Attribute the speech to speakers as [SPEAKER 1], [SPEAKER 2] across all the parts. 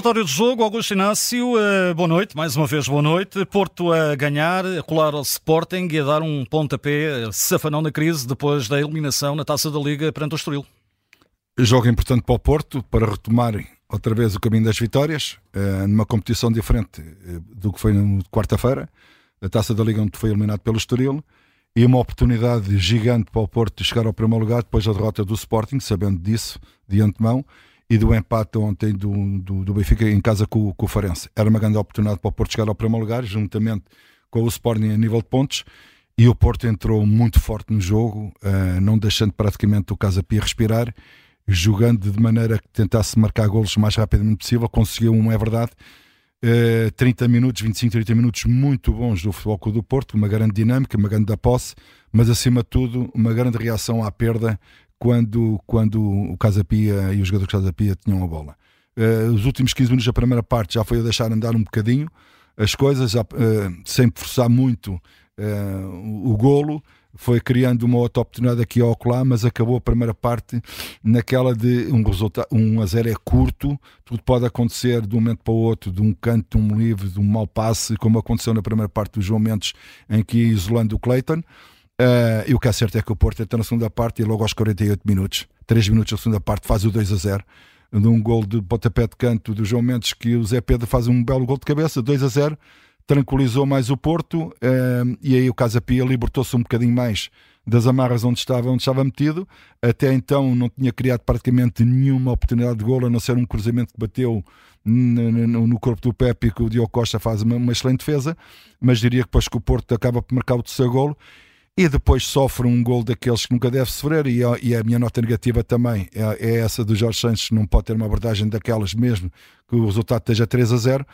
[SPEAKER 1] Relatório de jogo, Augusto Inácio, uh, boa noite, mais uma vez boa noite. Porto a ganhar, a colar ao Sporting e a dar um pontapé safanão na crise depois da eliminação na Taça da Liga perante o Estoril.
[SPEAKER 2] Jogo importante para o Porto, para retomarem outra vez o caminho das vitórias, uh, numa competição diferente do que foi na quarta-feira, a Taça da Liga onde foi eliminado pelo Estoril, e uma oportunidade gigante para o Porto de chegar ao primeiro lugar depois da derrota do Sporting, sabendo disso de antemão, e do empate ontem do, do, do Benfica em casa com, com, o Farense. Era uma grande oportunidade para o Porto chegar ao primeiro lugar, juntamente com o Sporting a nível de pontos, e o Porto entrou muito forte no jogo, uh, não deixando praticamente o Casa Pia respirar, jogando de maneira que tentasse marcar golos o mais rapidamente possível, conseguiu um, é verdade, uh, eh, 30 minutos, 25, 30 minutos muito bons do Futebol do Porto, uma grande dinâmica, uma grande posse, mas acima de tudo uma grande reação à perda quando, quando o Casa Pia e os jogadores do Casa Pia tinham a bola. Uh, os últimos 15 minutos da primeira parte já foi a deixar andar um bocadinho as coisas, já, uh, sem forçar muito uh, o golo, foi criando uma outra oportunidade aqui ao colar, mas acabou a primeira parte naquela de um resultado, um a zero é curto, tudo pode acontecer de um momento para o outro, de um canto, de um livre, de um mau passe, como aconteceu na primeira parte dos João Mendes, em que ia isolando o Clayton. Uh, e o que é certo é que o Porto entra na segunda parte e logo aos 48 minutos, 3 minutos da segunda parte, faz o 2 a 0 num gol de pontapé de canto do João Mendes que o Zé Pedro faz um belo gol de cabeça, 2 a 0 tranquilizou mais o Porto uh, e aí o Casa Pia libertou-se um bocadinho mais das amarras onde estava, onde estava metido. Até então não tinha criado praticamente nenhuma oportunidade de gol, a não ser um cruzamento que bateu no, no, no corpo do Pepe que o Diogo Costa faz uma, uma excelente defesa, mas diria que depois que o Porto acaba por marcar o terceiro golo e depois sofre um gol daqueles que nunca deve sofrer e a, e a minha nota negativa também é, é, essa do Jorge Santos, não pode ter uma abordagem daquelas mesmo que o resultado esteja 3 a 0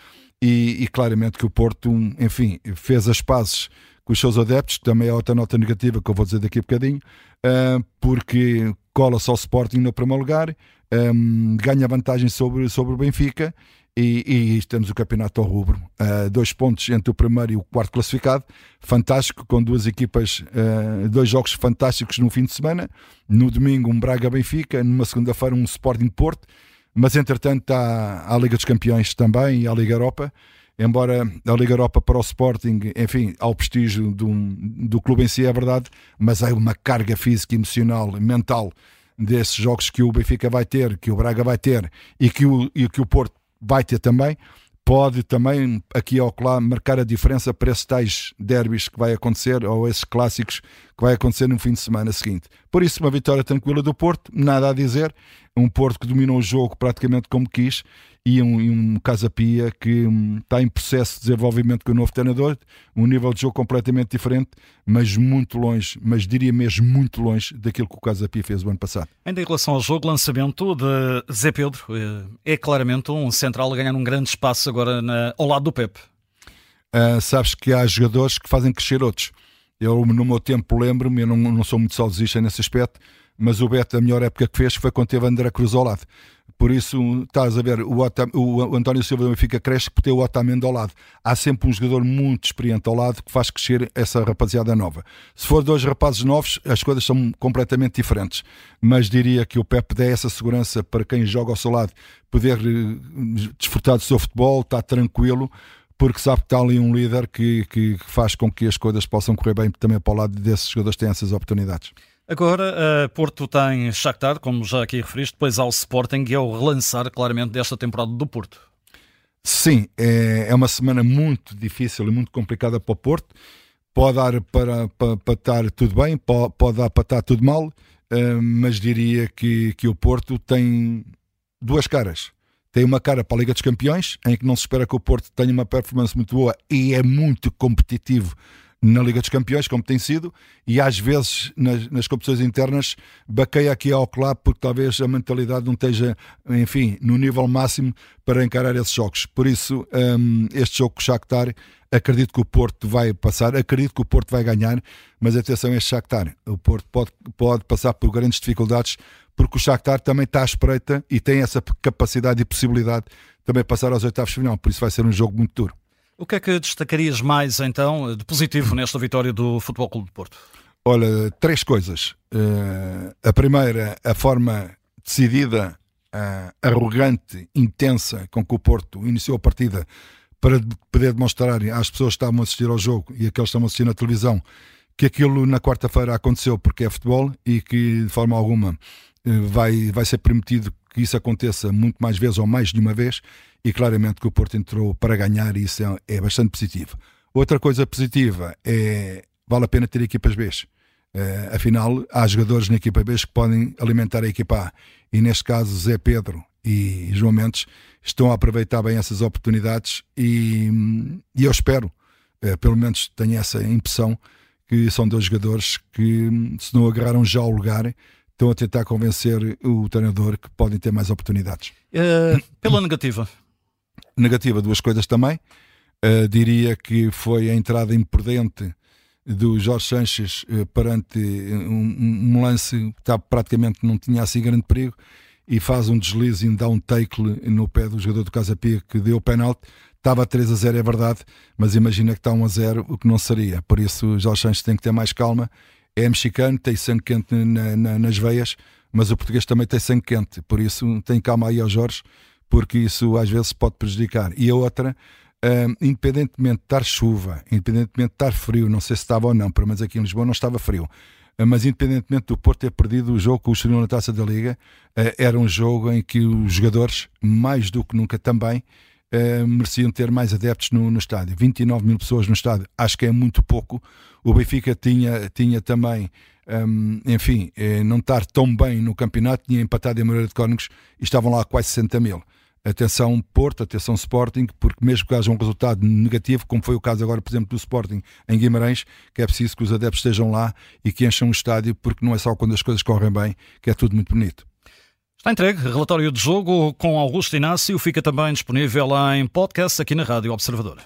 [SPEAKER 2] e, e claramente que o Porto, enfim, fez as pazes com os seus adeptos, que também é outra nota negativa que eu vou dizer daqui a bocadinho, uh, porque cola-se ao Sporting no primeiro lugar, um, ganha vantagem sobre, sobre o Benfica e, e temos o campeonato ao rubro. Uh, dois pontos entre o primeiro e o quarto classificado. Fantástico, com duas equipas, uh, dois jogos fantásticos no fim de semana. No domingo, um Braga-Benfica. Numa segunda-feira, um Sporting Porto. Mas entretanto, há a Liga dos Campeões também e a Liga Europa. Embora a Liga Europa para o Sporting, enfim, ao prestígio do, do clube em si, é verdade, mas há uma carga física, emocional, mental desses jogos que o Benfica vai ter, que o Braga vai ter e que o, e que o Porto vai ter também, pode também aqui ao lá marcar a diferença para esses tais derbys que vai acontecer ou esses clássicos que vai acontecer no fim de semana seguinte. Por isso, uma vitória tranquila do Porto, nada a dizer. Um Porto que dominou o jogo praticamente como quis e um, e um Casa Pia que um, está em processo de desenvolvimento com o novo treinador, um nível de jogo completamente diferente, mas muito longe, mas diria mesmo muito longe daquilo que o Casa Pia fez o ano passado.
[SPEAKER 1] Ainda em relação ao jogo, lançamento de Zé Pedro, eh, é claramente um central a ganhar um grande espaço agora na, ao lado do Pepe.
[SPEAKER 2] Uh, sabes que há jogadores que fazem crescer outros. Eu, no meu tempo, lembro-me, eu não, não sou muito saudosista nesse aspecto, mas o Beto, a melhor época que fez foi quando teve André Cruz ao lado. Por isso, estás a ver, o, o António Silva do Benfica cresce por ter o Otamendi ao lado. Há sempre um jogador muito experiente ao lado que faz crescer essa rapaziada nova. Se for dois rapazes novos, as coisas são completamente diferentes. Mas diria que o Pepe dá essa segurança para quem joga ao seu lado poder eh, desfrutar do seu futebol, está tranquilo porque sabe que está ali um líder que, que faz com que as coisas possam correr bem também para o lado desses jogadores que têm essas oportunidades.
[SPEAKER 1] Agora, uh, Porto tem Shakhtar, como já aqui referiste, depois ao Sporting e ao relançar claramente desta temporada do Porto.
[SPEAKER 2] Sim, é, é uma semana muito difícil e muito complicada para o Porto. Pode dar para, para, para estar tudo bem, pode, pode dar para estar tudo mal, uh, mas diria que, que o Porto tem duas caras. Tem uma cara para a Liga dos Campeões, em que não se espera que o Porto tenha uma performance muito boa e é muito competitivo na Liga dos Campeões, como tem sido, e às vezes nas, nas competições internas baqueia aqui ao claro porque talvez a mentalidade não esteja, enfim, no nível máximo para encarar esses jogos. Por isso, um, este jogo com o Shakhtar, acredito que o Porto vai passar, acredito que o Porto vai ganhar, mas atenção a este Shakhtar, o Porto pode, pode passar por grandes dificuldades porque o Shakhtar também está à espreita e tem essa capacidade e possibilidade também passar aos oitavos de final, por isso vai ser um jogo muito duro.
[SPEAKER 1] O que é que destacarias mais, então, de positivo nesta vitória do Futebol Clube de Porto?
[SPEAKER 2] Olha, três coisas. Uh, a primeira, a forma decidida uh, arrogante, intensa com que o Porto iniciou a partida para poder demonstrar às pessoas que estavam a assistir ao jogo e aqueles que estavam a assistir na televisão que aquilo na quarta-feira aconteceu porque é futebol e que de forma alguma eh, vai, vai ser permitido que isso aconteça muito mais vezes ou mais de uma vez e claramente que o Porto entrou para ganhar e isso é, é bastante positivo. Outra coisa positiva é vale a pena ter equipas B. Uh, afinal, há jogadores na equipa B que podem alimentar a equipa A. E neste caso, Zé Pedro e João Mendes estão a aproveitar bem essas oportunidades e, e eu espero, uh, pelo menos tenho essa impressão, que são dois jogadores que, se não agarraram já ao lugar, estão a tentar convencer o treinador que podem ter mais oportunidades.
[SPEAKER 1] Uh, pela negativa?
[SPEAKER 2] Negativa, duas coisas também. Uh, diria que foi a entrada imprudente do Jorge Sanches uh, perante um, um, lance que tá, praticamente não tinha assim grande perigo e faz um deslize e dá um take no pé do jogador do Casa Pia que deu o penalti. Estava 3 a 0, é verdade, mas imagina que está 1 a 0, o que não seria. Por isso, Jorge Sanches tem que ter mais calma. É mexicano, tem sangue quente na, na, nas veias, mas o português também tem sangue quente. Por isso, tem calma aí ao Jorge, porque isso às vezes pode prejudicar. E a outra, um, independentemente de estar chuva, independentemente de estar frio, não sei se estava ou não, pelo menos aqui em Lisboa não estava frio, mas independentemente do Porto ter perdido o jogo com o Estoril na Taça da Liga, era um jogo em que os jogadores, mais do que nunca também, Uh, mereciam ter mais adeptos no, no, estádio. 29 mil pessoas no estádio, acho que é muito pouco. O Benfica tinha, tinha também, um, enfim, eh, não estar tão bem no campeonato, tinha empatado em Moreira de Cónigos e estavam lá quase 60 mil. Atenção Porto, atenção Sporting, porque mesmo que haja um resultado negativo, como foi o caso agora, por exemplo, do Sporting em Guimarães, que é preciso que os adeptos estejam lá e que encham o estádio, porque não é só quando as coisas correm bem que é tudo muito bonito.
[SPEAKER 1] Está entregue. Relatório de jogo com Augusto Inácio fica também disponível em podcast aqui na Rádio Observador.